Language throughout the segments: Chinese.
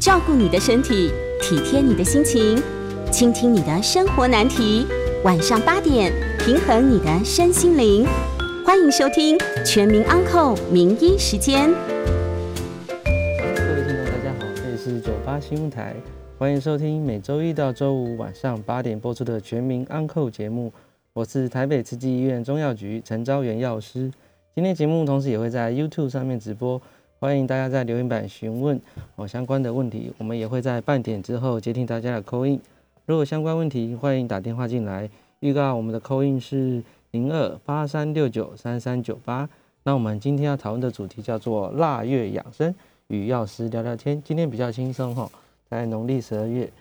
照顾你的身体，体贴你的心情，倾听你的生活难题。晚上八点，平衡你的身心灵。欢迎收听《全民安扣名医时间》。各位听众，大家好，这里是九八新闻台，欢迎收听每周一到周五晚上八点播出的《全民安扣节目。我是台北慈济医院中药局陈昭元药师。今天节目同时也会在 YouTube 上面直播。欢迎大家在留言板询问哦相关的问题，我们也会在半点之后接听大家的扣印。如果相关问题，欢迎打电话进来。预告我们的扣印是零二八三六九三三九八。那我们今天要讨论的主题叫做腊月养生，与药师聊聊天。今天比较轻松哈，在农历十二月。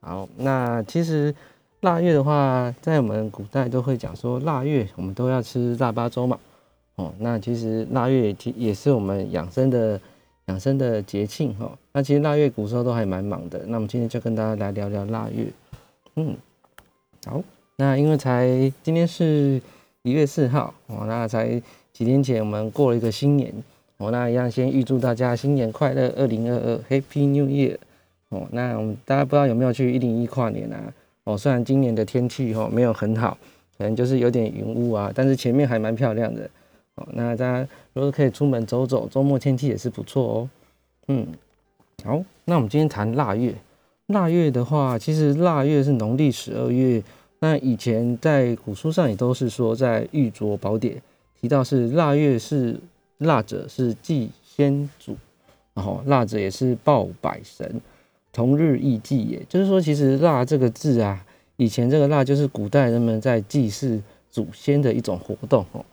好，那其实腊月的话，在我们古代都会讲说腊月我们都要吃腊八粥嘛。哦，那其实腊月也也是我们养生的养生的节庆哈。那其实腊月古时候都还蛮忙的。那我们今天就跟大家来聊聊腊月。嗯，好，那因为才今天是一月四号哦，那才几天前我们过了一个新年哦，那一样先预祝大家新年快乐，二零二二 Happy New Year 哦。那我们大家不知道有没有去一零一跨年啊？哦，虽然今年的天气哈没有很好，可能就是有点云雾啊，但是前面还蛮漂亮的。哦，那大家如果可以出门走走，周末天气也是不错哦。嗯，好，那我们今天谈腊月。腊月的话，其实腊月是农历十二月。那以前在古书上也都是说，在《玉镯宝典》提到是腊月是腊者是祭先祖，然后腊者也是报百神，同日亦祭，也就是说，其实腊这个字啊，以前这个腊就是古代人们在祭祀祖先的一种活动哦。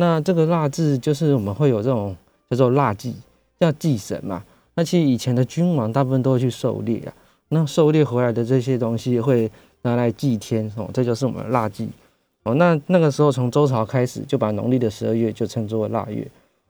那这个腊字就是我们会有这种叫做腊祭，叫祭神嘛。那其实以前的君王大部分都会去狩猎啊，那狩猎回来的这些东西会拿来祭天哦，这就是我们的腊祭哦。那那个时候从周朝开始就把农历的十二月就称作腊月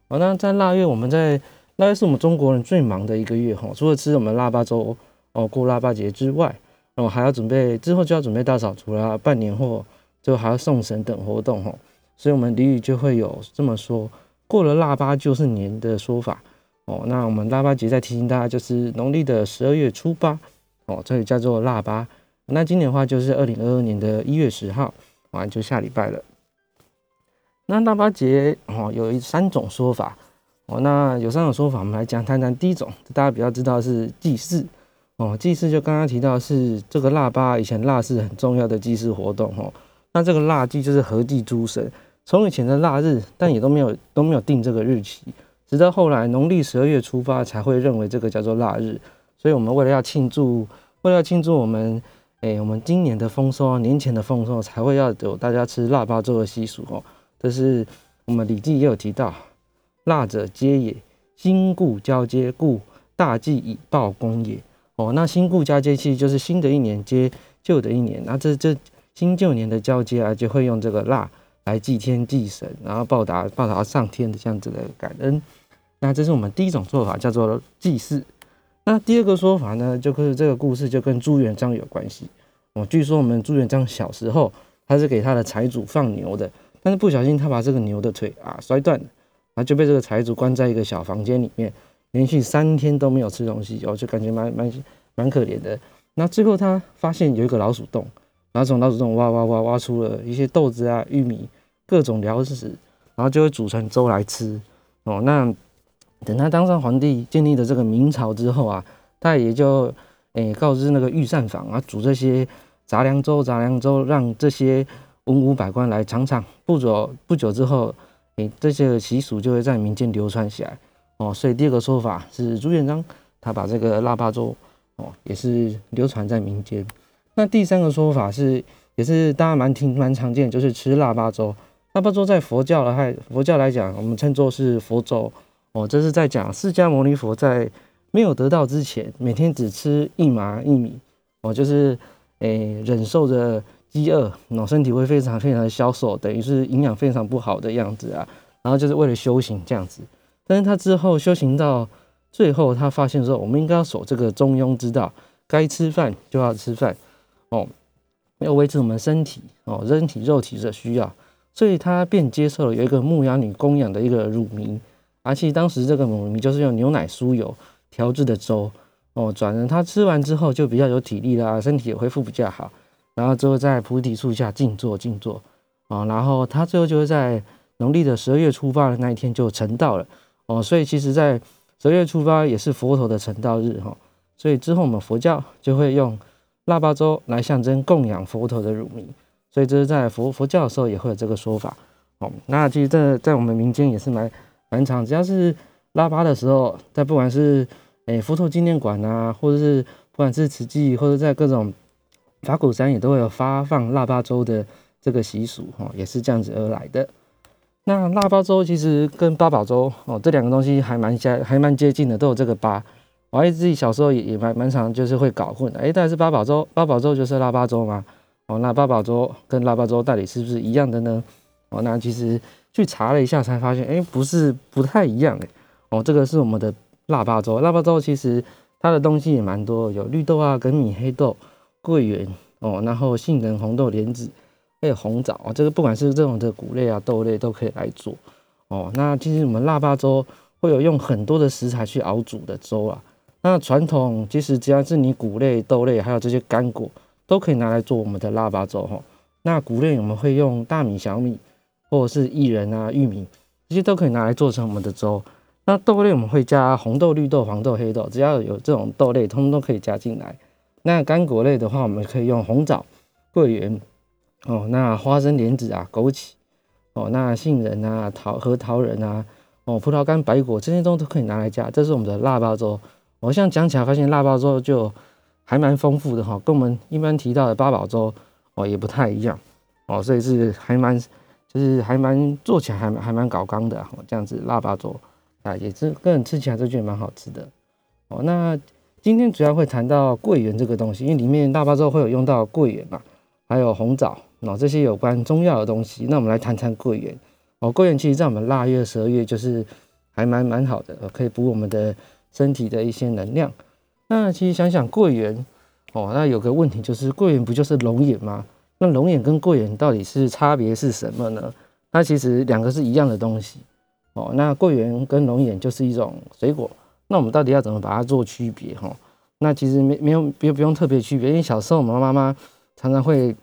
哦。那在腊月，我们在腊月是我们中国人最忙的一个月哈，除了吃我们腊八粥哦过腊八节之外，哦还要准备之后就要准备大扫除啦、办年货，就还要送神等活动哈。所以，我们俚语就会有这么说：“过了腊八就是年”的说法哦。那我们腊八节再提醒大家，就是农历的十二月初八哦，这里叫做腊八。那今年的话，就是二零二二年的一月十号，完就下礼拜了。那腊八节哦，有一三种说法哦。那有三种说法，我们来讲谈谈。第一种，大家比较知道是祭祀哦。祭祀就刚刚提到是这个腊八，以前腊是很重要的祭祀活动哦。那这个腊祭就是合祭诸神。从以前的腊日，但也都没有都没有定这个日期，直到后来农历十二月初八才会认为这个叫做腊日。所以，我们为了要庆祝，为了要庆祝我们，哎，我们今年的丰收，年前的丰收，才会要有大家吃腊八粥的习俗哦。这是我们《礼记》也有提到，腊者皆也，新故交接，故大祭以报功也。哦，那新故交接其实就是新的一年接旧的一年，那这这新旧年的交接啊，就会用这个腊。来祭天祭神，然后报答报答上天的这样子的感恩。那这是我们第一种做法，叫做祭祀。那第二个说法呢，就是这个故事就跟朱元璋有关系。哦，据说我们朱元璋小时候，他是给他的财主放牛的，但是不小心他把这个牛的腿啊摔断了，然后就被这个财主关在一个小房间里面，连续三天都没有吃东西，哦，就感觉蛮蛮蛮可怜的。那最后他发现有一个老鼠洞。然后从老鼠洞挖挖挖挖出了一些豆子啊、玉米、各种粮食，然后就会煮成粥来吃。哦，那等他当上皇帝，建立了这个明朝之后啊，他也就诶告知那个御膳房啊，煮这些杂粮粥、杂粮粥，让这些文武百官来尝尝。不久不久之后，诶这些习俗就会在民间流传起来。哦，所以第二个说法是朱元璋他把这个腊八粥哦，也是流传在民间。那第三个说法是，也是大家蛮听蛮常见，就是吃腊八粥。腊八粥在佛教的还佛教来讲，我们称作是佛粥哦。这是在讲释迦牟尼佛在没有得道之前，每天只吃一麻一米哦，就是诶忍受着饥饿，然后身体会非常非常的消瘦，等于是营养非常不好的样子啊。然后就是为了修行这样子。但是他之后修行到最后，他发现说，我们应该要守这个中庸之道，该吃饭就要吃饭。哦，要维持我们身体哦，身体肉体的需要，所以他便接受了有一个牧羊女供养的一个乳糜，而且当时这个乳糜就是用牛奶、酥油调制的粥哦，转成它吃完之后就比较有体力啦，身体也恢复比较好。然后之后在菩提树下静坐静坐，哦，然后他最后就会在农历的十二月初八的那一天就成道了。哦，所以其实在十二月初八也是佛陀的成道日哈。所以之后我们佛教就会用腊八粥来象征供养佛陀的乳名。所以这是在佛佛教的时候也会有这个说法。哦，那其实这在我们民间也是蛮蛮常，只要是腊八的时候，在不管是诶佛陀纪念馆啊，或者是不管是慈济，或者在各种法鼓山也都会有发放腊八粥的这个习俗，哈，也是这样子而来的。那腊八粥其实跟八宝粥哦，这两个东西还蛮相还蛮接近的，都有这个八。我还自己小时候也也蛮蛮常就是会搞混，哎，到底是八宝粥，八宝粥就是腊八粥吗？哦，那八宝粥跟腊八粥到底是不是一样的呢？哦，那其实去查了一下，才发现，哎，不是，不太一样，哎，哦，这个是我们的腊八粥，腊八粥其实它的东西也蛮多，有绿豆啊、粳米、黑豆、桂圆，哦，然后杏仁、红豆、莲子，还有红枣，这个不管是这种的谷类啊、豆类都可以来做，哦，那其实我们腊八粥会有用很多的食材去熬煮的粥啊，那传统其实只要是你谷类、豆类，还有这些干果，都可以拿来做我们的腊八粥，哈，那谷类我们会用大米、小米。或者是薏仁啊、玉米，这些都可以拿来做成我们的粥。那豆类我们会加红豆、绿豆、黄豆、黑豆，只要有这种豆类，通通都可以加进来。那干果类的话，我们可以用红枣、桂圆哦，那花生、莲子啊、枸杞哦，那杏仁啊、桃核桃仁啊，哦，葡萄干、白果这些都都可以拿来加。这是我们的腊八粥。我现在讲起来，发现腊八粥就还蛮丰富的哈，跟我们一般提到的八宝粥哦也不太一样哦，所以是还蛮。就是还蛮做起来还还蛮搞刚的哈，这样子腊八粥啊，也是个人吃起来都觉得蛮好吃的哦。那今天主要会谈到桂圆这个东西，因为里面腊八粥会有用到桂圆嘛，还有红枣哦这些有关中药的东西。那我们来谈谈桂圆哦，桂圆其实在我们腊月十二月就是还蛮蛮好的，可以补我们的身体的一些能量。那其实想想桂圆哦，那有个问题就是桂圆不就是龙眼吗？那龙眼跟桂圆到底是差别是什么呢？那其实两个是一样的东西哦。那桂圆跟龙眼就是一种水果，那我们到底要怎么把它做区别哈？那其实没没有不不用特别区别，因为小时候我们妈妈常常会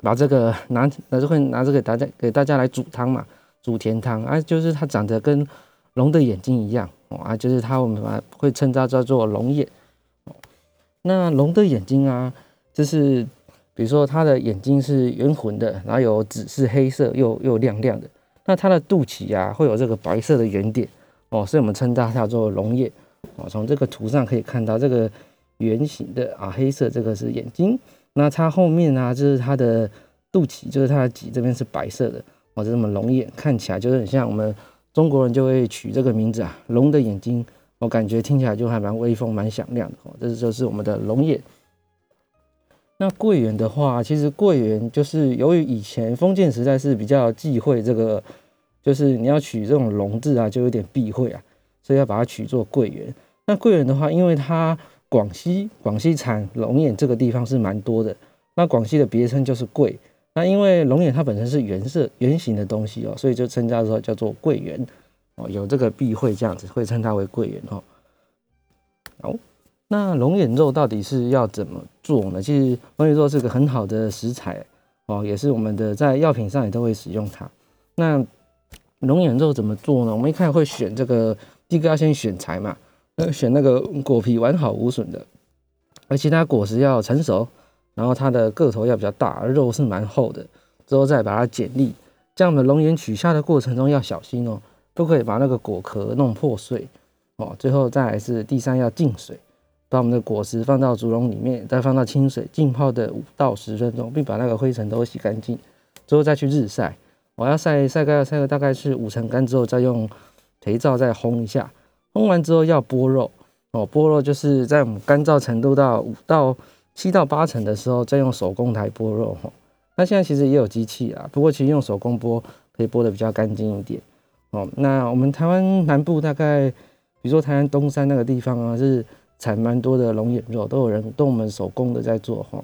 把这个 拿，拿这会拿这个大家给大家来煮汤嘛，煮甜汤啊，就是它长得跟龙的眼睛一样哦啊，就是它我们会称它叫做龙眼。那龙的眼睛啊，就是。比如说，它的眼睛是圆浑的，然后有紫是黑色，又又亮亮的。那它的肚脐啊，会有这个白色的圆点哦，所以我们称它叫做龙眼哦。从这个图上可以看到，这个圆形的啊，黑色这个是眼睛。那它后面呢，就是它的肚脐，就是它的脊这边是白色的哦，这么龙眼看起来就是很像我们中国人就会取这个名字啊，龙的眼睛，我感觉听起来就还蛮威风、蛮响亮的哦。这就是我们的龙眼。那桂圆的话，其实桂圆就是由于以前封建时代是比较忌讳这个，就是你要取这种龙字啊，就有点避讳啊，所以要把它取作桂圆。那桂圆的话，因为它广西广西产龙眼这个地方是蛮多的，那广西的别称就是桂。那因为龙眼它本身是圆色圆形的东西哦，所以就称它说叫做桂圆哦，有这个避讳这样子，会称它为桂圆哦。好。那龙眼肉到底是要怎么做呢？其实龙眼肉是个很好的食材哦，也是我们的在药品上也都会使用它。那龙眼肉怎么做呢？我们一开始会选这个，第一个要先选材嘛，呃，选那个果皮完好无损的，而其他果实要成熟，然后它的个头要比较大，肉是蛮厚的，之后再把它剪粒。这样的龙眼取下的过程中要小心哦，不可以把那个果壳弄破碎哦。最后再来是第三要浸水。把我们的果实放到竹笼里面，再放到清水浸泡的五到十分钟，并把那个灰尘都洗干净，之后再去日晒。我要晒晒干晒个大概是五成干之后，再用肥皂再烘一下。烘完之后要剥肉哦，剥肉就是在我们干燥程度到五到七到八成的时候，再用手工台剥肉哈。那现在其实也有机器啊，不过其实用手工剥可以剥的比较干净一点哦。那我们台湾南部大概，比如说台湾东山那个地方啊，是。产蛮多的龙眼肉，都有人都我们手工的在做哈，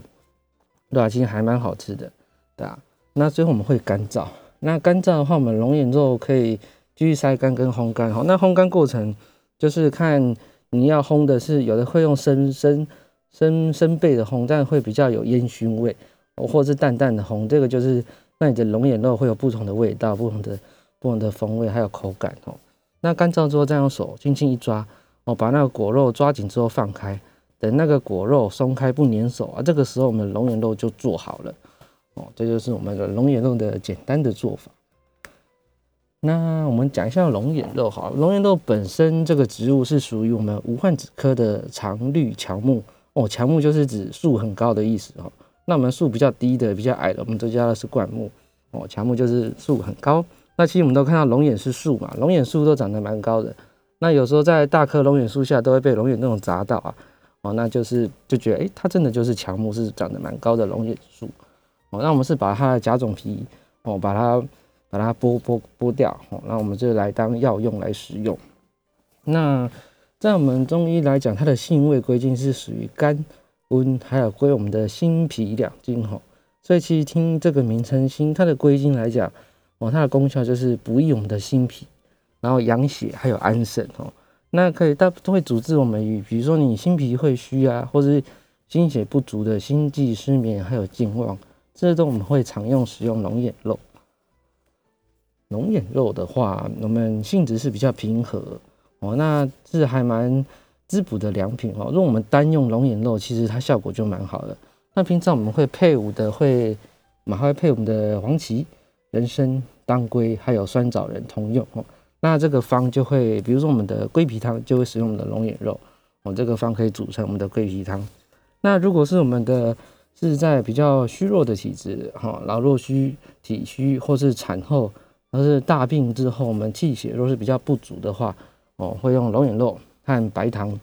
对吧？其实还蛮好吃的，对吧？那最后我们会干燥，那干燥的话，我们龙眼肉可以继续晒干跟烘干哈。那烘干过程就是看你要烘的是有的会用生生生生贝的烘，但会比较有烟熏味，或是淡淡的烘，这个就是那你的龙眼肉会有不同的味道，不同的不同的风味，还有口感哦。那干燥之后再用手轻轻一抓，哦，把那个果肉抓紧之后放开，等那个果肉松开不粘手啊，这个时候我们龙眼肉就做好了，哦，这就是我们的龙眼肉的简单的做法。那我们讲一下龙眼肉哈，龙眼肉本身这个植物是属于我们无患子科的常绿乔木哦，乔木就是指树很高的意思哦。那我们树比较低的、比较矮的，我们都叫的是灌木哦。乔木就是树很高。那其实我们都看到龙眼是树嘛，龙眼树都长得蛮高的。那有时候在大棵龙眼树下都会被龙眼那种砸到啊哦，那就是就觉得哎，它真的就是乔木，是长得蛮高的龙眼树哦。那我们是把它的甲种皮哦，把它。把它剥剥剥掉，哦，那我们就来当药用来食用。那在我们中医来讲，它的性味归经是属于肝、温，还有归我们的心脾两经，哈。所以其实听这个名称“心”，它的归经来讲，哦，它的功效就是补益我们的心脾，然后养血，还有安神，哦。那可以大都会主治我们与，比如说你心脾会虚啊，或者是心血不足的心悸、失眠，还有健忘，这些都我们会常用使用龙眼肉。龙眼肉的话，我们性质是比较平和哦，那是还蛮滋补的良品哦。如果我们单用龙眼肉，其实它效果就蛮好的。那平常我们会配伍的会，我们还会配我们的黄芪、人参、当归，还有酸枣仁同用哦。那这个方就会，比如说我们的桂皮汤就会使用我们的龙眼肉哦，这个方可以煮成我们的桂皮汤。那如果是我们的是在比较虚弱的体质哈，老弱虚、体虚或是产后。而是大病之后，我们气血若是比较不足的话，哦，会用龙眼肉和白糖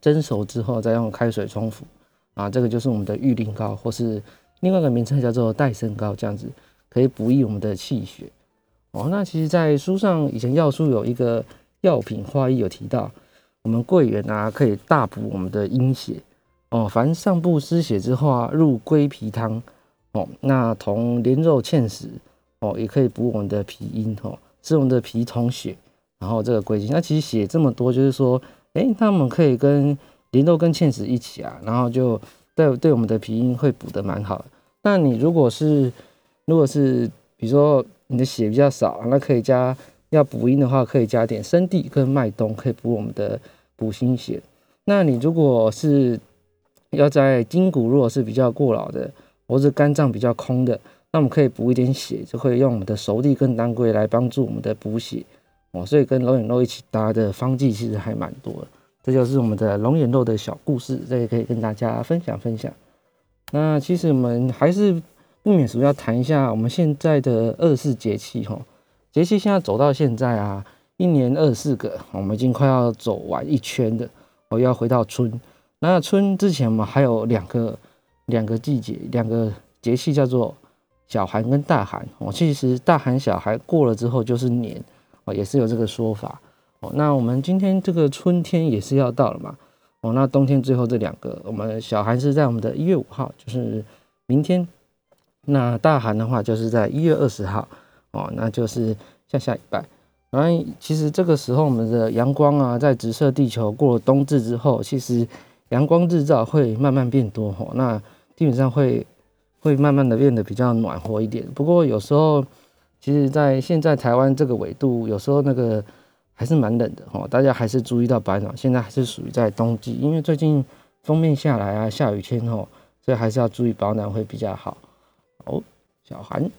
蒸熟之后，再用开水冲服啊，这个就是我们的玉灵膏，或是另外一个名称叫做戴参膏，这样子可以补益我们的气血。哦，那其实，在书上以前药书有一个药品花医有提到，我们桂圆啊，可以大补我们的阴血。哦，凡上部失血之后啊，入归脾汤。哦，那同莲肉芡实。哦，也可以补我们的脾阴哦，是我们的脾统血，然后这个归经，那其实写这么多，就是说，哎，他们可以跟莲豆跟芡实一起啊，然后就对对我们的脾阴会补得蛮好。那你如果是如果是比如说你的血比较少，那可以加要补阴的话，可以加点生地跟麦冬，可以补我们的补心血。那你如果是要在筋骨如果是比较过劳的，或者肝脏比较空的。那我们可以补一点血，就会用我们的熟地跟当归来帮助我们的补血哦。所以跟龙眼肉一起搭的方剂其实还蛮多的。这就是我们的龙眼肉的小故事，这也可以跟大家分享分享。那其实我们还是不免俗要谈一下我们现在的二四节气哈。节气现在走到现在啊，一年二四个，我们已经快要走完一圈的，我要回到春。那春之前我们还有两个两个季节，两个节气叫做。小寒跟大寒哦，其实大寒小寒过了之后就是年哦，也是有这个说法哦。那我们今天这个春天也是要到了嘛哦，那冬天最后这两个，我们小寒是在我们的一月五号，就是明天。那大寒的话就是在一月二十号哦，那就是下下礼拜。然后其实这个时候我们的阳光啊，在直射地球过了冬至之后，其实阳光日照会慢慢变多哦，那基本上会。会慢慢的变得比较暖和一点，不过有时候，其实，在现在台湾这个纬度，有时候那个还是蛮冷的哦。大家还是注意到保暖，现在还是属于在冬季，因为最近封面下来啊，下雨天哦，所以还是要注意保暖会比较好。哦，小寒，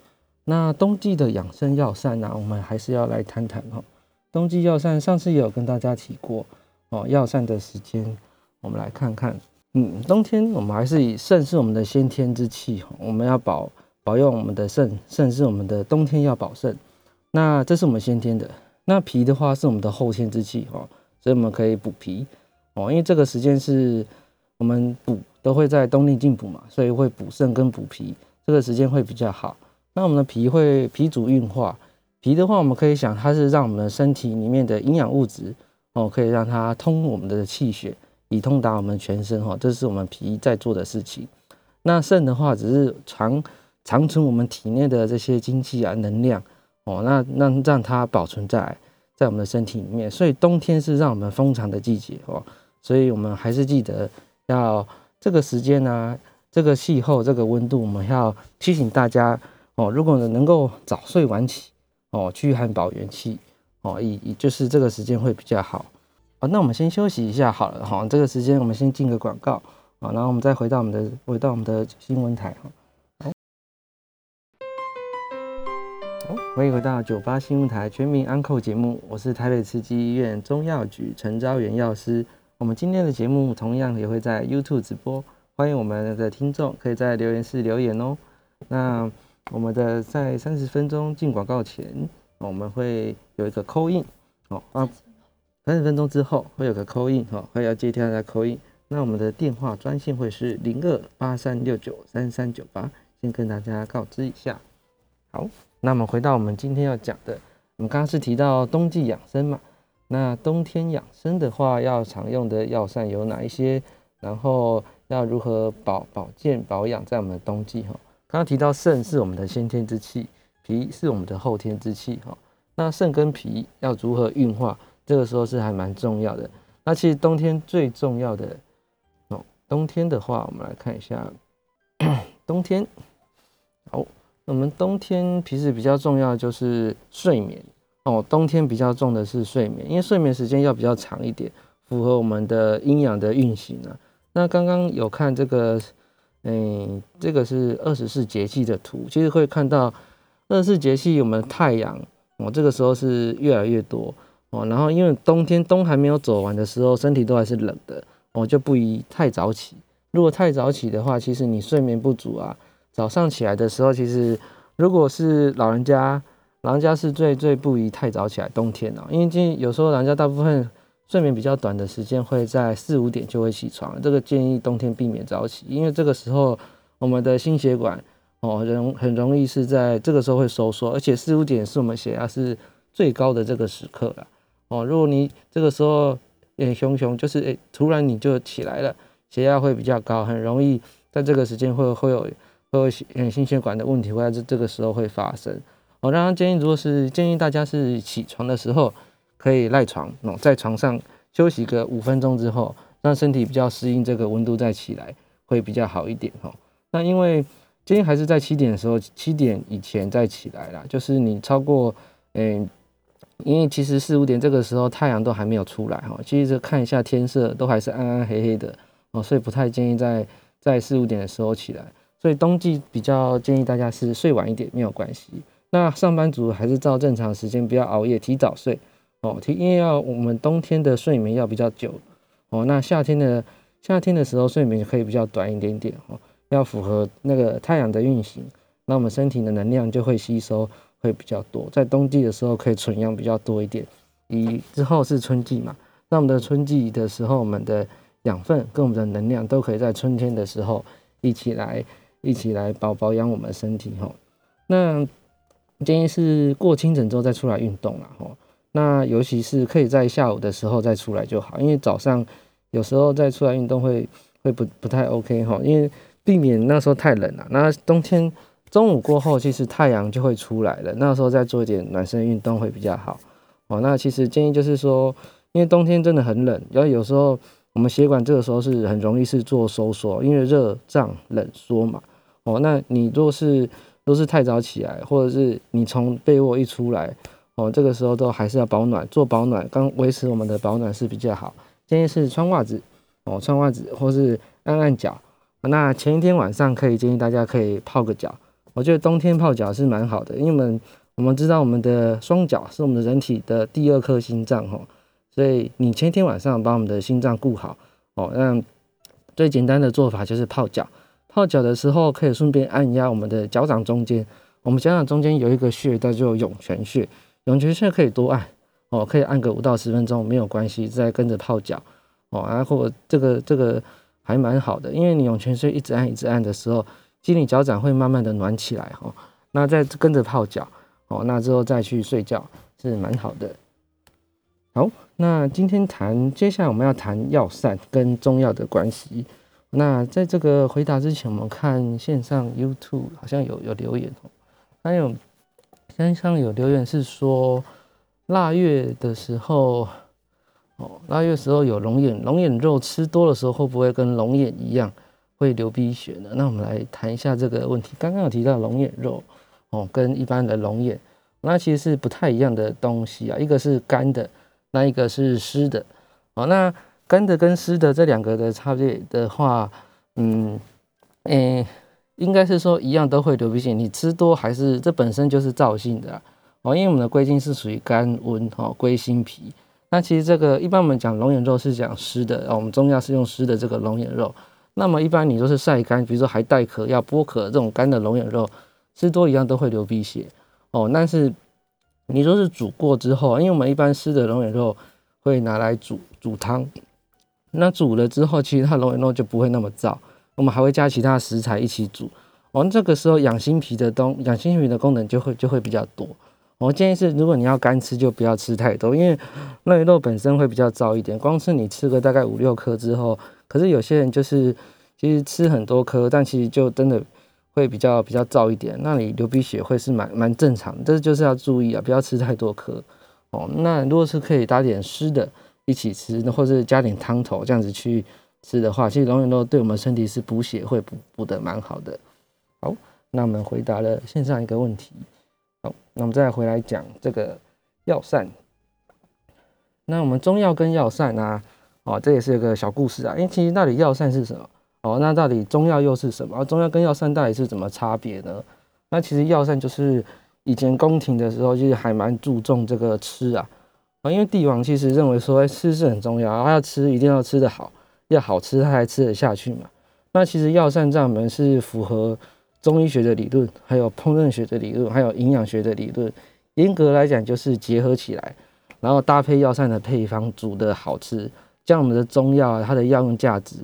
那冬季的养生药膳呢，我们还是要来谈谈哦。冬季药膳上次也有跟大家提过哦，药膳的时间，我们来看看。嗯，冬天我们还是以肾是我们的先天之气，我们要保保佑我们的肾，肾是我们的冬天要保肾。那这是我们先天的。那脾的话是我们的后天之气哦，所以我们可以补脾哦，因为这个时间是我们补都会在冬令进补嘛，所以会补肾跟补脾，这个时间会比较好。那我们的脾会脾主运化，脾的话我们可以想它是让我们的身体里面的营养物质哦，可以让它通我们的气血。以通达我们全身哈，这是我们脾在做的事情。那肾的话，只是长长存我们体内的这些精气啊能量哦，那那让它保存在，在我们的身体里面，所以冬天是让我们封藏的季节哦，所以我们还是记得要这个时间呢，这个气候，这个温度，我们要提醒大家哦，如果能够早睡晚起哦，驱寒保元气哦，以以就是这个时间会比较好哦。那我们先休息一下好了哈，这个时间我们先进个广告啊，然后我们再回到我们的回到我们的新闻台哈。欢迎回到九八新闻台全民安扣节目，我是台北慈济医院中药局陈昭元药师。我们今天的节目同样也会在 YouTube 直播，欢迎我们的听众可以在留言室留言哦。那我们的在三十分钟进广告前，我们会有一个扣印哦啊，三十分钟之后会有个扣印哦，会要接听的扣印。那我们的电话专线会是零二八三六九三三九八，先跟大家告知一下。好。那么回到我们今天要讲的，我们刚刚是提到冬季养生嘛？那冬天养生的话，要常用的药膳有哪一些？然后要如何保保健保养在我们的冬季哈？刚刚提到肾是我们的先天之气，脾是我们的后天之气哈。那肾跟脾要如何运化？这个时候是还蛮重要的。那其实冬天最重要的哦，冬天的话，我们来看一下 冬天。我们冬天其实比较重要就是睡眠哦，冬天比较重的是睡眠，因为睡眠时间要比较长一点，符合我们的阴阳的运行啊。那刚刚有看这个，嗯，这个是二十四节气的图，其实会看到二十四节气我们太阳哦，这个时候是越来越多哦。然后因为冬天冬还没有走完的时候，身体都还是冷的哦，就不宜太早起。如果太早起的话，其实你睡眠不足啊。早上起来的时候，其实如果是老人家，老人家是最最不宜太早起来。冬天哦，因为今有时候老人家大部分睡眠比较短的时间会在四五点就会起床，这个建议冬天避免早起，因为这个时候我们的心血管哦容很容易是在这个时候会收缩，而且四五点是我们血压是最高的这个时刻了哦。如果你这个时候诶熊熊就是诶突然你就起来了，血压会比较高，很容易在这个时间会会有。会嗯心血管的问题会在这这个时候会发生。我刚刚建议，如果是建议大家是起床的时候可以赖床哦，在床上休息个五分钟之后，让身体比较适应这个温度再起来会比较好一点哈。那因为建议还是在七点的时候，七点以前再起来啦。就是你超过嗯，因为其实四五点这个时候太阳都还没有出来哈，其实看一下天色都还是暗暗黑黑的哦，所以不太建议在在四五点的时候起来。所以冬季比较建议大家是睡晚一点没有关系。那上班族还是照正常时间，不要熬夜，提早睡哦。提因为要我们冬天的睡眠要比较久哦。那夏天的夏天的时候睡眠可以比较短一点点哦，要符合那个太阳的运行，那我们身体的能量就会吸收会比较多。在冬季的时候可以存养比较多一点。以之后是春季嘛，那我们的春季的时候，我们的养分跟我们的能量都可以在春天的时候一起来。一起来保保养我们身体哈，那建议是过清晨之后再出来运动了哈。那尤其是可以在下午的时候再出来就好，因为早上有时候再出来运动会会不不太 OK 哈，因为避免那时候太冷了。那冬天中午过后，其实太阳就会出来了，那时候再做一点暖身运动会比较好哦。那其实建议就是说，因为冬天真的很冷，然后有时候我们血管这个时候是很容易是做收缩，因为热胀冷缩嘛。哦，那你若是都是太早起来，或者是你从被窝一出来，哦，这个时候都还是要保暖，做保暖，刚维持我们的保暖是比较好。建议是穿袜子，哦，穿袜子或是按按脚。那前一天晚上可以建议大家可以泡个脚，我觉得冬天泡脚是蛮好的，因为我们我们知道我们的双脚是我们的人体的第二颗心脏，哈，所以你前一天晚上把我们的心脏顾好，哦，那最简单的做法就是泡脚。泡脚的时候，可以顺便按压我们的脚掌中间。我们脚掌中间有一个穴，叫做涌泉穴。涌泉穴可以多按哦，可以按个五到十分钟没有关系。再跟着泡脚哦，然后这个这个还蛮好的，因为你涌泉穴一直按一直按的时候，其实你脚掌会慢慢的暖起来哈。那再跟着泡脚哦，那之后再去睡觉是蛮好的。好，那今天谈，接下来我们要谈药膳跟中药的关系。那在这个回答之前，我们看线上 YouTube 好像有有留言哦，还有线上有留言是说，腊月的时候，哦，腊月时候有龙眼，龙眼肉吃多的时候会不会跟龙眼一样会流鼻血呢？那我们来谈一下这个问题。刚刚有提到龙眼肉，哦，跟一般的龙眼，那其实是不太一样的东西啊，一个是干的，那一个是湿的。哦，那干的跟湿的这两个的差别的话，嗯，诶。应该是说一样都会流鼻血，你吃多还是这本身就是燥性的哦，因为我们的归经是属于肝温哦，归心脾。那其实这个一般我们讲龙眼肉是讲湿的哦，我们中药是用湿的这个龙眼肉。那么一般你都是晒干，比如说还带壳要剥壳这种干的龙眼肉，吃多一样都会流鼻血哦。但是你说是煮过之后，因为我们一般湿的龙眼肉会拿来煮煮汤，那煮了之后，其实它龙眼肉就不会那么燥。我们还会加其他食材一起煮，我们这个时候养心脾的东养心脾的功能就会就会比较多。我建议是，如果你要干吃，就不要吃太多，因为那肉本身会比较燥一点。光是你吃个大概五六颗之后，可是有些人就是其实吃很多颗，但其实就真的会比较比较燥一点，那你流鼻血会是蛮蛮正常的。这就是要注意啊，不要吃太多颗哦。那如果是可以搭点湿的一起吃，或者加点汤头这样子去。吃的话，其实龙眼肉对我们身体是补血，会补补的蛮好的。好，那我们回答了线上一个问题。好，那我们再回来讲这个药膳。那我们中药跟药膳啊，哦，这也是一个小故事啊。因为其实到底药膳是什么？哦，那到底中药又是什么？中药跟药膳到底是怎么差别呢？那其实药膳就是以前宫廷的时候，就是还蛮注重这个吃啊。啊，因为帝王其实认为说，哎，吃是很重要，他要吃一定要吃得好。要好吃，他才吃得下去嘛。那其实药膳这门是符合中医学的理论，还有烹饪学的理论，还有营养学的理论。严格来讲，就是结合起来，然后搭配药膳的配方煮的好吃，将我们的中药它的药用价值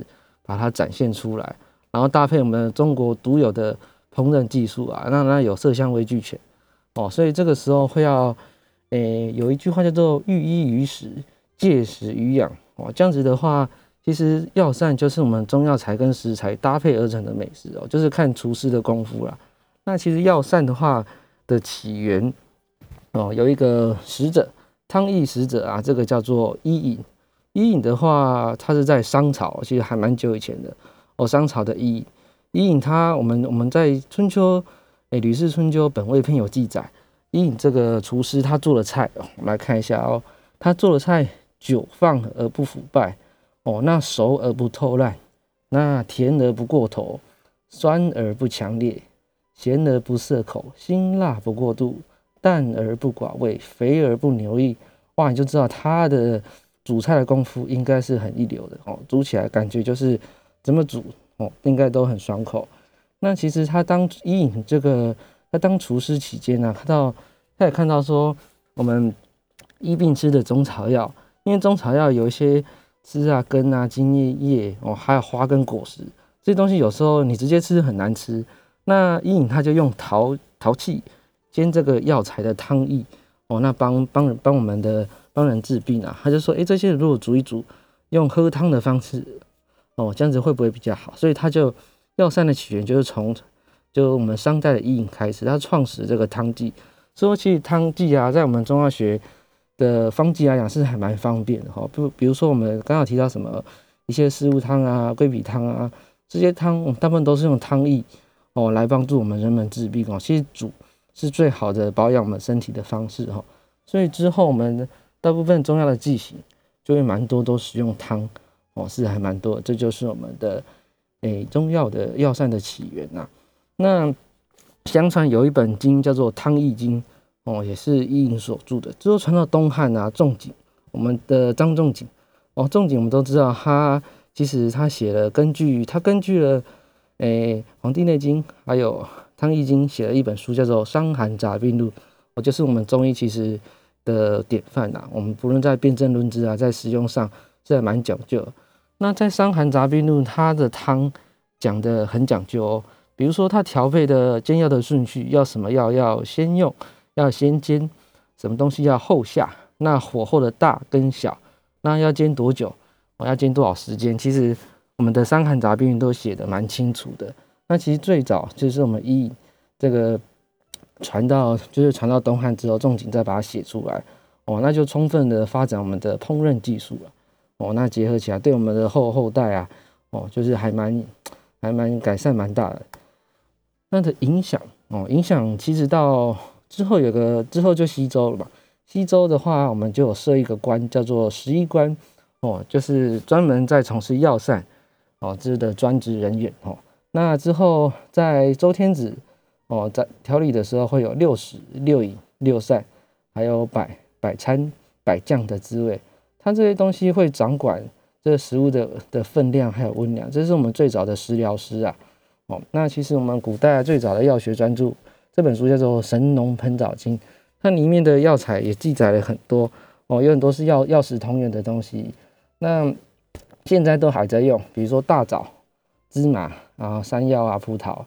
把它展现出来，然后搭配我们中国独有的烹饪技术啊，那那有色香味俱全哦。所以这个时候会要，诶，有一句话叫做“寓医于食，借食于养”哦，这样子的话。其实药膳就是我们中药材跟食材搭配而成的美食哦，就是看厨师的功夫啦。那其实药膳的话的起源哦，有一个使者汤邑使者啊，这个叫做伊尹。伊尹的话，他是在商朝，其实还蛮久以前的哦。商朝的伊尹，伊尹他我们我们在春秋诶《吕氏春秋本味篇》有记载，伊尹这个厨师他做的菜哦，我们来看一下哦，他做的菜久放而不腐败。哦，那熟而不透烂，那甜而不过头，酸而不强烈，咸而不涩口，辛辣不过度，淡而不寡味，肥而不牛腻。哇，你就知道他的煮菜的功夫应该是很一流的哦。煮起来感觉就是怎么煮哦，应该都很爽口。那其实他当伊尹这个他当厨师期间呢，看到他也看到说我们医病吃的中草药，因为中草药有一些。枝啊、根啊、茎叶叶哦，还有花跟果实这些东西，有时候你直接吃很难吃。那伊尹他就用陶陶器煎这个药材的汤液哦，那帮帮人帮我们的帮人治病啊。他就说，哎，这些如果煮一煮，用喝汤的方式哦，这样子会不会比较好？所以他就药膳的起源就是从就我们商代的伊尹开始，他创始这个汤剂。说起汤剂啊，在我们中药学。的方剂来讲是还蛮方便的哈，不比如说我们刚刚提到什么一些食物汤啊、桂皮汤啊这些汤，大部分都是用汤液哦来帮助我们人们治病哦。其实煮是最好的保养我们身体的方式哈，所以之后我们大部分中药的剂型就会蛮多都使用汤哦，是还蛮多，这就是我们的诶中药的药膳的起源呐。那相传有一本经叫做《汤易经》。哦，也是伊尹所著的，之后传到东汉啊，仲景，我们的张仲景，哦，仲景我们都知道，他其实他写了根据他根据了，诶，《黄帝内经》还有《汤易经》写了一本书，叫做《伤寒杂病录》，哦，就是我们中医其实的典范呐。我们不论在辨证论治啊，在使用上是还蛮讲究。那在《伤寒杂病录》，它的汤讲的很讲究哦，比如说它调配的煎药的顺序，要什么药要先用。要先煎什么东西要后下，那火候的大跟小，那要煎多久？我要煎多少时间？其实我们的《伤寒杂病》都写的蛮清楚的。那其实最早就是我们一这个传到就是传到东汉之后，仲景再把它写出来。哦，那就充分的发展我们的烹饪技术了。哦，那结合起来，对我们的后后代啊，哦，就是还蛮还蛮改善蛮大的。那的影响哦，影响其实到之后有个之后就西周了嘛。西周的话，我们就有设一个官，叫做十一官哦，就是专门在从事药膳哦之的专职人员哦。那之后在周天子哦在调理的时候，会有六食、六饮、六膳，还有百百餐、百酱的滋味。它这些东西会掌管这个食物的的分量还有温量，这是我们最早的食疗师啊。那其实我们古代最早的药学专著这本书叫做《神农本草经》，它里面的药材也记载了很多哦，有很多是药药食同源的东西。那现在都还在用，比如说大枣、芝麻啊、山药啊、葡萄，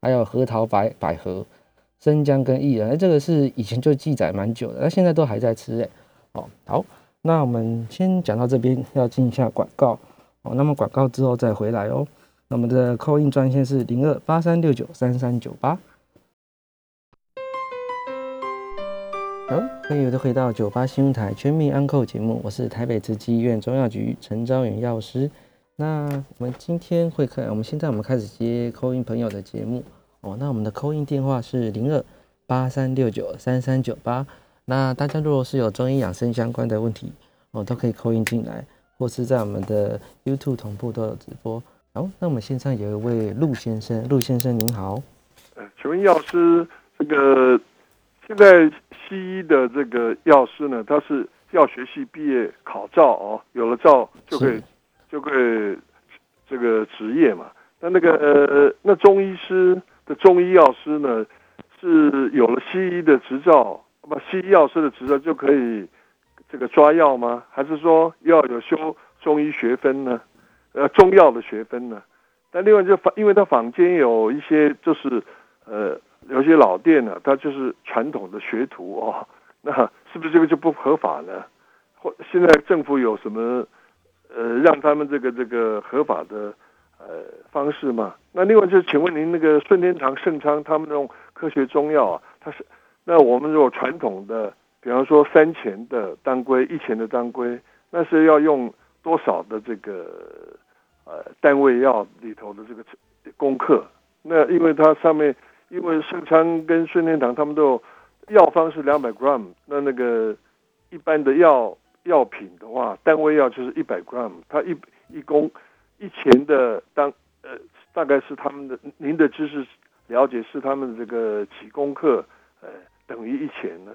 还有核桃、百百合、生姜跟薏仁，这个是以前就记载蛮久的，那现在都还在吃哎。哦，好，那我们先讲到这边，要进一下广告哦。那么广告之后再回来哦。那我们的扣印专线是零二八三六九三三九八。好，欢迎回到九八新闻台全民安扣节目，我是台北慈济医院中药局陈昭远药师。那我们今天会看，我们现在我们开始接扣印朋友的节目哦。那我们的扣印电话是零二八三六九三三九八。那大家如果是有中医养生相关的问题哦，都可以扣印进来，或是在我们的 YouTube 同步都有直播。好，那我们线上有一位陆先生，陆先生您好。呃，请问药师，这个现在西医的这个药师呢，他是药学系毕业考照哦，有了照就可以就可以这个职业嘛？那那个呃，那中医师的中医药师呢，是有了西医的执照，不，西医药师的执照就可以这个抓药吗？还是说要有修中医学分呢？呃，中药的学分呢？但另外就坊，因为他坊间有一些就是，呃，有些老店呢，它就是传统的学徒哦，那是不是这个就不合法呢？或现在政府有什么呃让他们这个这个合法的呃方式吗？那另外就是，请问您那个顺天堂、盛昌他们那种科学中药啊，它是那我们如果传统的，比方说三钱的当归、一钱的当归，那是要用多少的这个？呃，单位药里头的这个功课，那因为它上面，因为盛昌跟顺天堂他们都有药方是两百 gram，那那个一般的药药品的话，单位药就是一百 gram，它一一公一钱的当呃，大概是他们的您的知识了解是他们这个几功课呃等于一钱呢？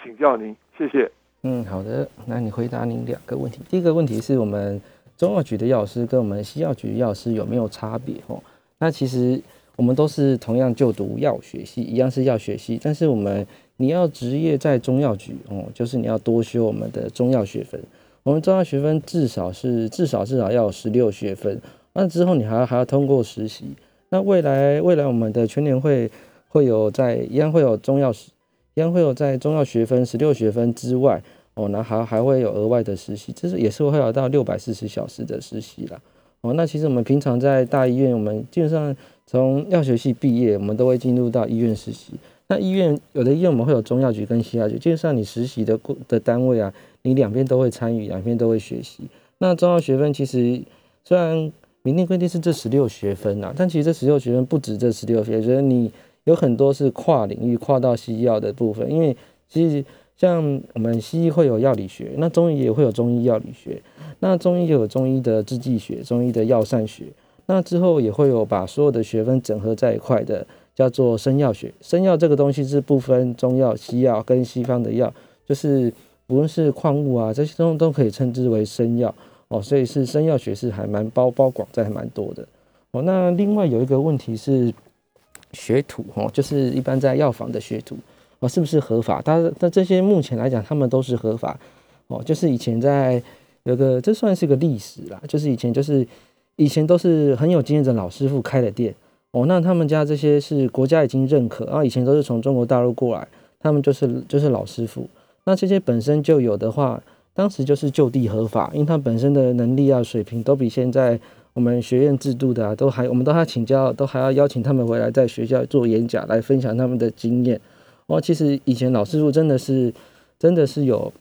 请教您，谢谢。嗯，好的，那你回答您两个问题，第一个问题是我们。中药局的药师跟我们西药局药师有没有差别？哦，那其实我们都是同样就读药学系，一样是药学系，但是我们你要执业在中药局哦，就是你要多修我们的中药学分。我们中药学分至少是至少至少要有十六学分，那之后你还要还要通过实习。那未来未来我们的全年会会有在一样会有中药一样会有在中药学分十六学分之外。哦，那还还会有额外的实习，这是也是会有到六百四十小时的实习啦。哦，那其实我们平常在大医院，我们基本上从药学系毕业，我们都会进入到医院实习。那医院有的医院我们会有中药局跟西药局，基本上你实习的的单位啊，你两边都会参与，两边都会学习。那中药学分其实虽然明定规定是这十六学分啊，但其实这十六学分不止这十六学分，你有很多是跨领域跨到西药的部分，因为其实。像我们西医会有药理学，那中医也会有中医药理学，那中医有中医的制剂学、中医的药膳学，那之后也会有把所有的学分整合在一块的，叫做生药学。生药这个东西是不分中药、西药跟西方的药，就是无论是矿物啊这些东都可以称之为生药哦，所以是生药学是还蛮包包广在还蛮多的哦。那另外有一个问题是学徒哦，就是一般在药房的学徒。哦，是不是合法？但但这些目前来讲，他们都是合法。哦，就是以前在有个，这算是个历史啦。就是以前就是以前都是很有经验的老师傅开的店。哦，那他们家这些是国家已经认可，然后以前都是从中国大陆过来，他们就是就是老师傅。那这些本身就有的话，当时就是就地合法，因为他本身的能力啊水平都比现在我们学院制度的都还，我们都还请教，都还要邀请他们回来在学校做演讲，来分享他们的经验。哦，其实以前老师傅真的是真的是有，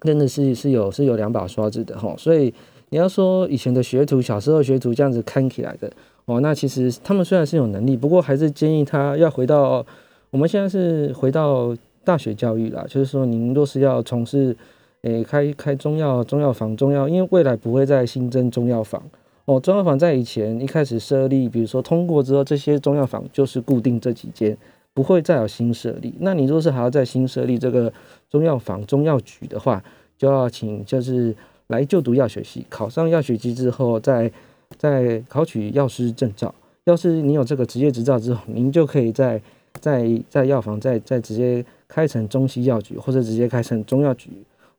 真的是是有是有两把刷子的哈。所以你要说以前的学徒，小时候学徒这样子看起来的哦，那其实他们虽然是有能力，不过还是建议他要回到我们现在是回到大学教育啦，就是说您若是要从事。诶，开开中药中药房，中药，因为未来不会再新增中药房哦。中药房在以前一开始设立，比如说通过之后，这些中药房就是固定这几间，不会再有新设立。那你若是还要再新设立这个中药房、中药局的话，就要请就是来就读药学系，考上药学系之后，再再考取药师证照。要是你有这个职业执照之后，您就可以在在在药房再再直接开成中西药局，或者直接开成中药局。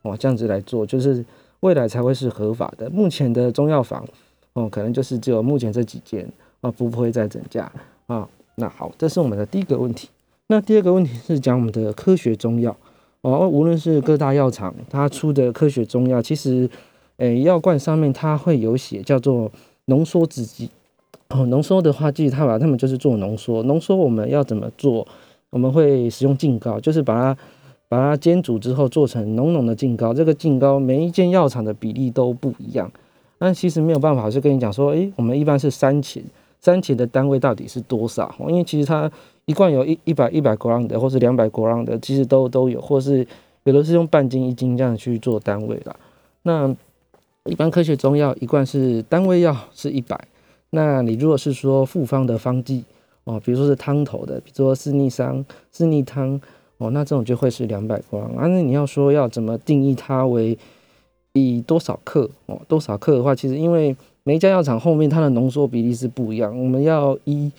哦，这样子来做，就是未来才会是合法的。目前的中药房，哦，可能就是只有目前这几间，啊，不会再增加啊。那好，这是我们的第一个问题。那第二个问题是讲我们的科学中药，哦，无论是各大药厂它出的科学中药，其实，诶，药罐上面它会有写叫做浓缩制剂。哦，浓缩的话，其实它把它们就是做浓缩。浓缩我们要怎么做？我们会使用净膏，就是把它。把它煎煮之后做成浓浓的净膏，这个净膏每一间药厂的比例都不一样。那其实没有办法，是跟你讲说，诶，我们一般是三钱，三钱的单位到底是多少？因为其实它一罐有一一百一百 gram 的，或是两百 gram 的，其实都都有，或是有的是用半斤一斤这样去做单位啦。那一般科学中药一罐是单位药是一百，那你如果是说复方的方剂哦，比如说是汤头的，比如说四逆桑、四逆汤。哦，那这种就会是两百光啊。那你要说要怎么定义它为以多少克哦？多少克的话，其实因为每一家药厂后面它的浓缩比例是不一样，我们要依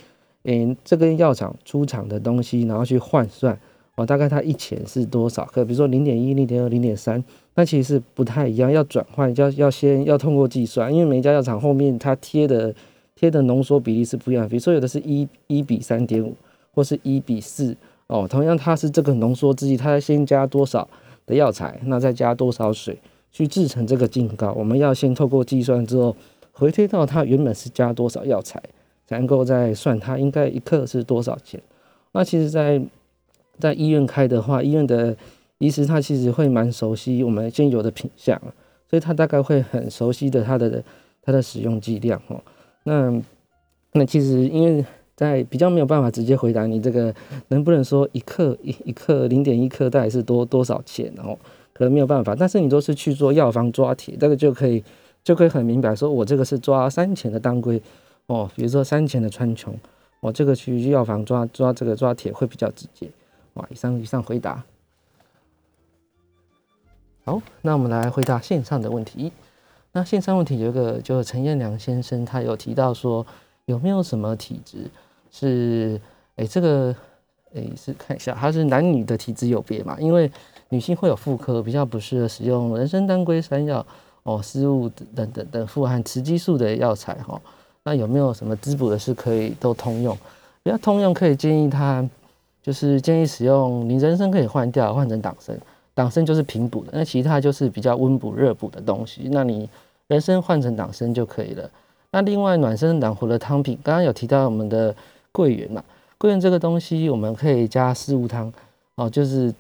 诶这个药厂出厂的东西，然后去换算哦，大概它一钱是多少克？比如说零点一、零点二、零点三，那其实是不太一样。要转换，要要先要通过计算，因为每一家药厂后面它贴的贴的浓缩比例是不一样。比如说有的是一一比三点五，或是一比四。哦，同样它是这个浓缩制剂，它先加多少的药材，那再加多少水去制成这个净膏？我们要先透过计算之后，回推到它原本是加多少药材，才能够再算它应该一克是多少钱。那其实，在在医院开的话，医院的医师他其实会蛮熟悉我们现有的品相，所以他大概会很熟悉的它的它的使用剂量哦。那那其实因为。在比较没有办法直接回答你这个能不能说一克一一克零点一克大概是多多少钱，然后可能没有办法，但是你都是去做药方抓铁，这个就可以就可以很明白，说我这个是抓三钱的当归哦，比如说三钱的川穹，我这个去药房抓抓这个抓铁会比较直接。哇，以上以上回答。好，那我们来回答线上的问题。那线上问题有一个，就是陈彦良先生他有提到说。有没有什么体质是哎，这个哎是看一下，它是男女的体质有别嘛？因为女性会有妇科，比较不适合使用人参、当归、山药哦、丝雾等等等富含雌激素的药材哈。那有没有什么滋补的是可以都通用？比较通用可以建议他，就是建议使用你人参可以换掉，换成党参，党参就是平补的，那其他就是比较温补热补的东西。那你人参换成党参就可以了。那另外暖身暖和的汤品，刚刚有提到我们的桂圆嘛？桂圆这个东西，我们可以加四物汤哦，就是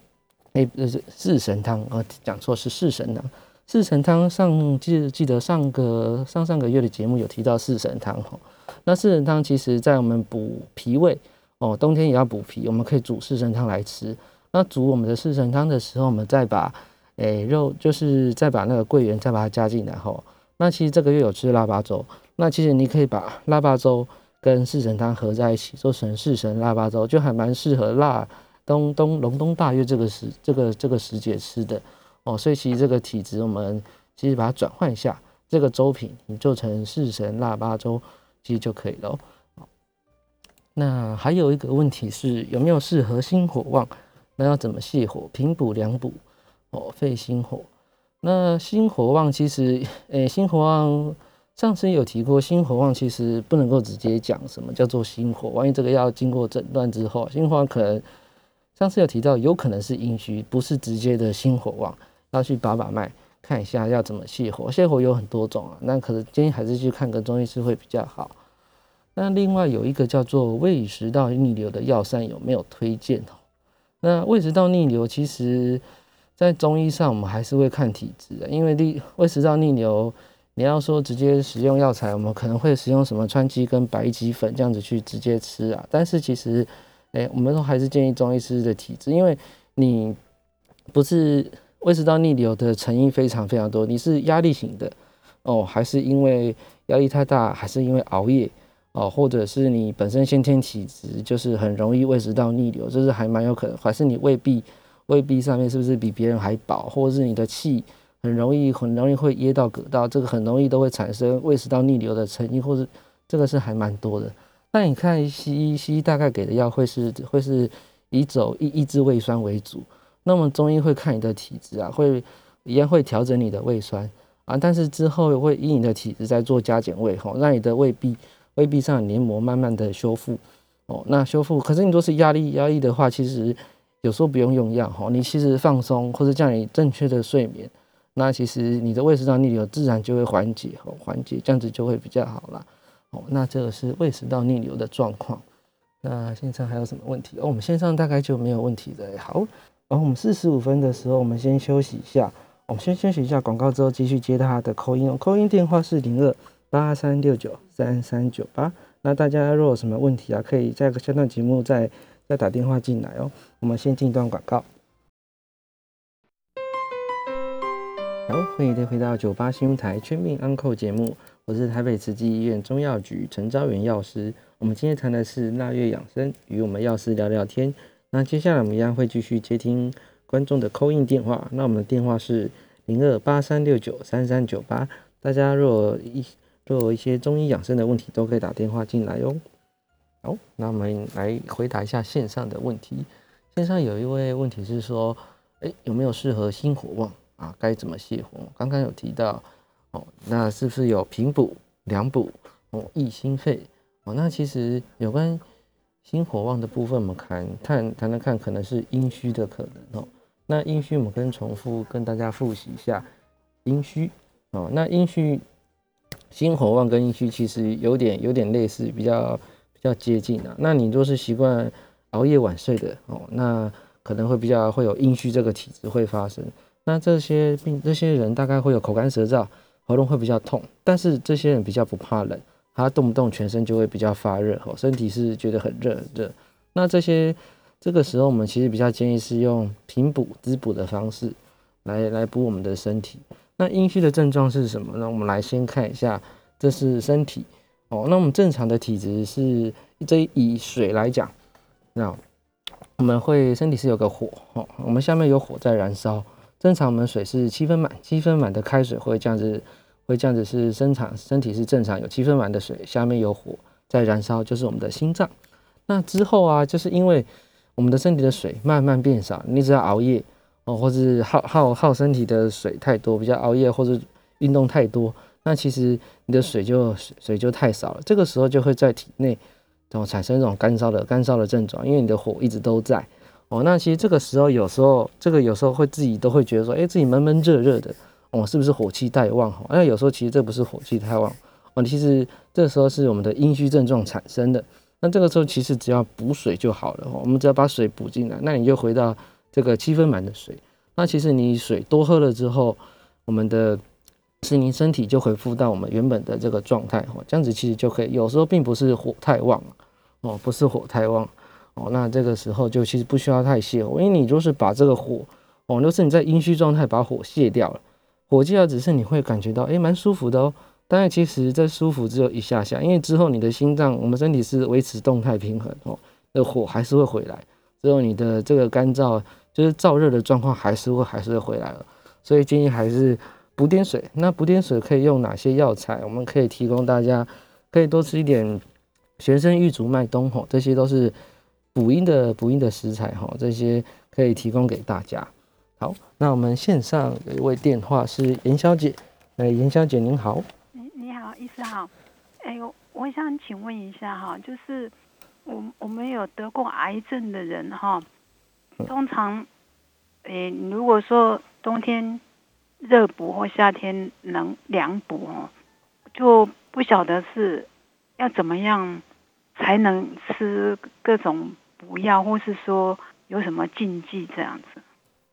诶，就是四神汤啊，讲错是四神汤。四神汤上记记得上个上上个月的节目有提到四神汤哈。那四神汤其实在我们补脾胃哦，冬天也要补脾，我们可以煮四神汤来吃。那煮我们的四神汤的时候，我们再把诶肉，就是再把那个桂圆再把它加进来哈。那其实这个月有吃腊八粥。那其实你可以把腊八粥跟四神汤合在一起，做成四神腊八粥，就还蛮适合腊冬冬隆冬大月这个时这个这个时节吃的哦。所以其实这个体质，我们其实把它转换一下，这个粥品你做成四神腊八粥，其实就可以了。那还有一个问题是，有没有适合心火旺？那要怎么泻火、平补、凉补哦？肺心火。那心火旺其实，诶，心火旺。上次有提过，心火旺其实不能够直接讲什么叫做心火，万一这个要经过诊断之后，心火旺可能上次有提到，有可能是阴虚，不是直接的心火旺，要去把把脉看一下要怎么泻火。泻火有很多种啊，那可能建议还是去看个中医师会比较好。那另外有一个叫做胃食道逆流的药膳有没有推荐哦？那胃食道逆流其实。在中医上我们还是会看体质的，因为逆胃食道逆流，你要说直接使用药材，我们可能会使用什么川鸡跟白鸡粉这样子去直接吃啊。但是其实，哎，我们都还是建议中医师的体质，因为你不是胃食道逆流的成因非常非常多，你是压力型的哦，还是因为压力太大，还是因为熬夜？哦，或者是你本身先天体质就是很容易胃食道逆流，这是还蛮有可能，还是你胃壁胃壁上面是不是比别人还薄，或者是你的气很容易很容易会噎到膈到，这个很容易都会产生胃食道逆流的成因，或者这个是还蛮多的。那你看西医西医大概给的药会是会是以走抑抑制胃酸为主，那么中医会看你的体质啊，会一样会调整你的胃酸啊，但是之后会以你的体质在做加减胃吼，让你的胃壁。胃壁上黏膜慢慢的修复，哦，那修复，可是你若是压力压力的话，其实有时候不用用药哈，你其实放松或者叫你正确的睡眠，那其实你的胃食道逆流自然就会缓解哦，缓解这样子就会比较好啦。哦，那这个是胃食道逆流的状况。那线上还有什么问题？哦，我们线上大概就没有问题的。好，然后我们四十五分的时候，我们先休息一下，我们先休息一下广告之后继续接他的扣音哦，扣音电话是零二。八三六九三三九八，那大家若有什么问题啊，可以在下段节目再再打电话进来哦。我们先进一段广告。好，欢迎再回到九八新闻台全民安扣节目，我是台北慈济医院中药局陈昭元药师。我们今天谈的是腊月养生，与我们药师聊聊天。那接下来我们一样会继续接听观众的扣印电话。那我们的电话是零二八三六九三三九八，大家若一。若有一些中医养生的问题，都可以打电话进来哟。好，那我们来回答一下线上的问题。线上有一位问题是说，哎，有没有适合心火旺啊？该怎么泻火？刚刚有提到哦，那是不是有平补、凉补哦、益心肺哦？那其实有关心火旺的部分，我们看谈谈谈看，可能是阴虚的可能哦。那阴虚我们跟重复跟大家复习一下阴虚哦。那阴虚。心火旺跟阴虚其实有点有点类似，比较比较接近啊。那你若是习惯熬夜晚睡的哦，那可能会比较会有阴虚这个体质会发生。那这些病这些人大概会有口干舌燥，喉咙会比较痛。但是这些人比较不怕冷，他动不动全身就会比较发热哦，身体是觉得很热很热。那这些这个时候我们其实比较建议是用平补滋补的方式来来补我们的身体。那阴虚的症状是什么呢？我们来先看一下，这是身体哦。那我们正常的体质是，这以水来讲，那我们会身体是有个火哦，我们下面有火在燃烧。正常我们水是七分满，七分满的开水会这样子，会这样子是生产身体是正常有七分满的水，下面有火在燃烧，就是我们的心脏。那之后啊，就是因为我们的身体的水慢慢变少，你只要熬夜。哦，或是耗耗耗身体的水太多，比较熬夜或者运动太多，那其实你的水就水就太少了。这个时候就会在体内，然后产生一种干烧的干烧的症状，因为你的火一直都在。哦，那其实这个时候有时候这个有时候会自己都会觉得说，哎，自己闷闷热热的，哦，是不是火气太旺？哈，那有时候其实这不是火气太旺，哦，其实这时候是我们的阴虚症状产生的。那这个时候其实只要补水就好了，哦我们只要把水补进来，那你就回到。这个七分满的水，那其实你水多喝了之后，我们的是你身体就恢复到我们原本的这个状态哦，这样子其实就可以。有时候并不是火太旺哦，不是火太旺哦，那这个时候就其实不需要太泻火，因为你就是把这个火哦，就是你在阴虚状态把火泄掉了，火气啊，只是你会感觉到哎蛮舒服的哦，但是其实这舒服只有一下下，因为之后你的心脏，我们身体是维持动态平衡哦，那火还是会回来，之后你的这个干燥。就是燥热的状况还是会还是会回来了，所以建议还是补点水。那补点水可以用哪些药材？我们可以提供大家，可以多吃一点玄参、玉竹、麦冬吼，这些都是补阴的补阴的食材吼，这些可以提供给大家。好，那我们线上有一位电话是严小姐，哎，严小姐您好，你你好，医师好，哎，我想请问一下哈，就是我我们有得过癌症的人哈。通常，诶，如果说冬天热补或夏天能凉补哦，就不晓得是要怎么样才能吃各种补药，或是说有什么禁忌这样子。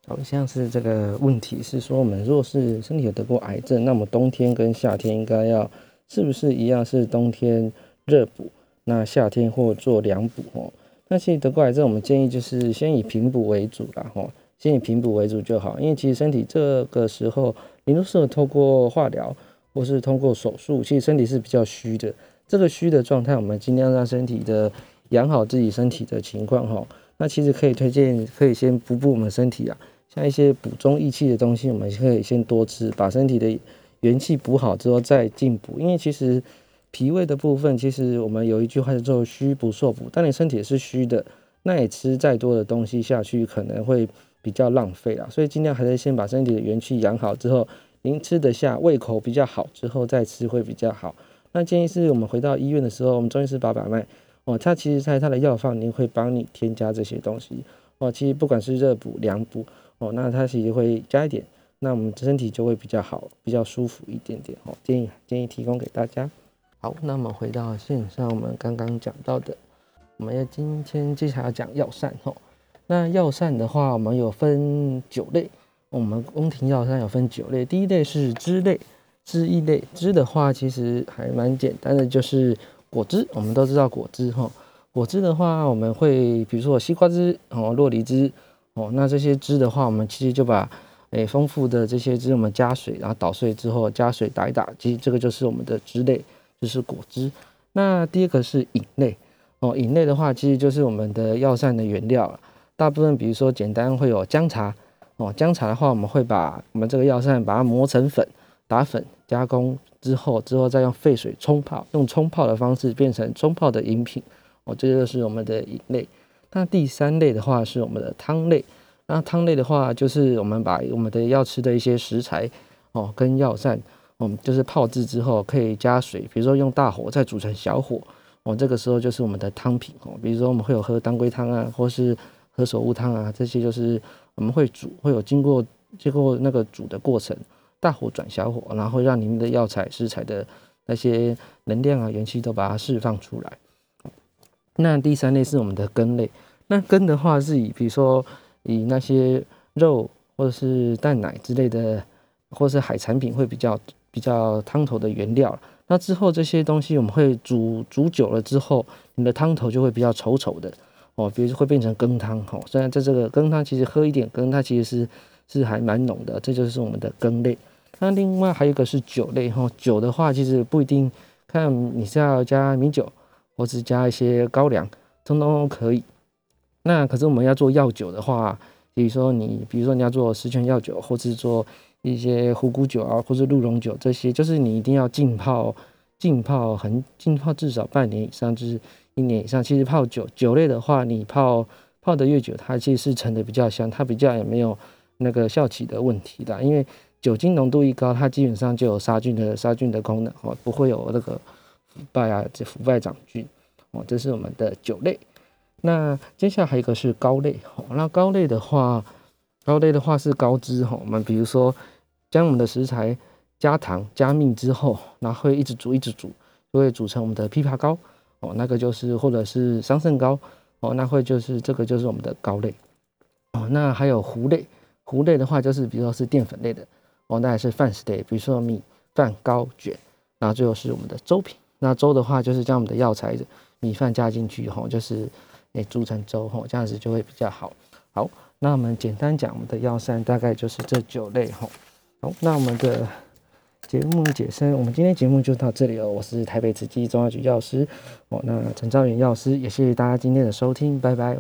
好像是这个问题是说，我们若是身体有得过癌症，那么冬天跟夏天应该要是不是一样是冬天热补，那夏天或做凉补哦？那其实得过癌症，我们建议就是先以平补为主啦，吼，先以平补为主就好。因为其实身体这个时候，你都适合透过化疗或是通过手术，其实身体是比较虚的。这个虚的状态，我们尽量让身体的养好自己身体的情况，哈。那其实可以推荐，可以先补补我们身体啊，像一些补中益气的东西，我们可以先多吃，把身体的元气补好之后再进补。因为其实。脾胃的部分，其实我们有一句话叫做“虚不受补”。当你身体是虚的，那你吃再多的东西下去，可能会比较浪费啊。所以尽量还是先把身体的元气养好之后，您吃得下，胃口比较好之后再吃会比较好。那建议是我们回到医院的时候，我们中医师把把脉哦，他其实在他的药方，您会帮你添加这些东西哦。其实不管是热补、凉补哦，那它其实会加一点，那我们身体就会比较好，比较舒服一点点哦。建议建议提供给大家。好，那么回到线上，我们刚刚讲到的，我们要今天接下来讲药膳哦。那药膳的话，我们有分九类，我们宫廷药膳有分九类。第一类是汁类，汁一类，汁的话其实还蛮简单的，就是果汁。我们都知道果汁哈，果汁的话，我们会比如说西瓜汁哦，洛梨汁哦，那这些汁的话，我们其实就把诶丰富的这些汁，我们加水，然后捣碎之后加水打一打，其实这个就是我们的汁类。就是果汁，那第二个是饮类哦，饮类的话其实就是我们的药膳的原料了。大部分比如说简单会有姜茶哦，姜茶的话我们会把我们这个药膳把它磨成粉，打粉加工之后，之后再用沸水冲泡，用冲泡的方式变成冲泡的饮品哦，这就是我们的饮类。那第三类的话是我们的汤类，那汤类的话就是我们把我们的要吃的一些食材哦跟药膳。我们就是泡制之后可以加水，比如说用大火再煮成小火，哦，这个时候就是我们的汤品哦。比如说我们会有喝当归汤啊，或是喝手乌汤啊，这些就是我们会煮，会有经过经过那个煮的过程，大火转小火，然后让里面的药材食材的那些能量啊、元气都把它释放出来。那第三类是我们的根类，那根的话是以比如说以那些肉或者是蛋奶之类的，或是海产品会比较。比较汤头的原料那之后这些东西我们会煮煮久了之后，你的汤头就会比较稠稠的哦，比如会变成羹汤哈。虽然在这个羹汤其实喝一点羹，它其实是是还蛮浓的，这就是我们的羹类。那另外还有一个是酒类哈，酒的话其实不一定看你是要加米酒，或是加一些高粱，通通可以。那可是我们要做药酒的话，比如说你比如说你要做十全药酒，或是做。一些虎骨酒啊，或者鹿茸酒这些，就是你一定要浸泡，浸泡很浸泡至少半年以上，就是一年以上。其实泡酒酒类的话，你泡泡的越久，它其实是陈的比较香，它比较也没有那个效期的问题的。因为酒精浓度一高，它基本上就有杀菌的杀菌的功能哦，不会有那个腐败啊，这腐败长菌哦。这是我们的酒类。那接下来还有一个是膏类哦，那膏类的话。膏类的话是膏汁哈，我们比如说将我们的食材加糖加蜜之后，然后会一直煮一直煮，就会煮成我们的枇杷膏哦，那个就是或者是桑葚膏哦，那会就是这个就是我们的膏类哦。那还有糊类，糊类的话就是比如说是淀粉类的哦，那还是饭食类，比如说米饭糕卷，然后最后是我们的粥品。那粥的话就是将我们的药材米饭加进去以后，就是诶煮成粥吼，这样子就会比较好。好。那我们简单讲，我们的药膳大概就是这九类哈。好，那我们的节目解释，我们今天节目就到这里了。我是台北慈济中药局药师哦，那陈兆元药师，也谢谢大家今天的收听，拜拜。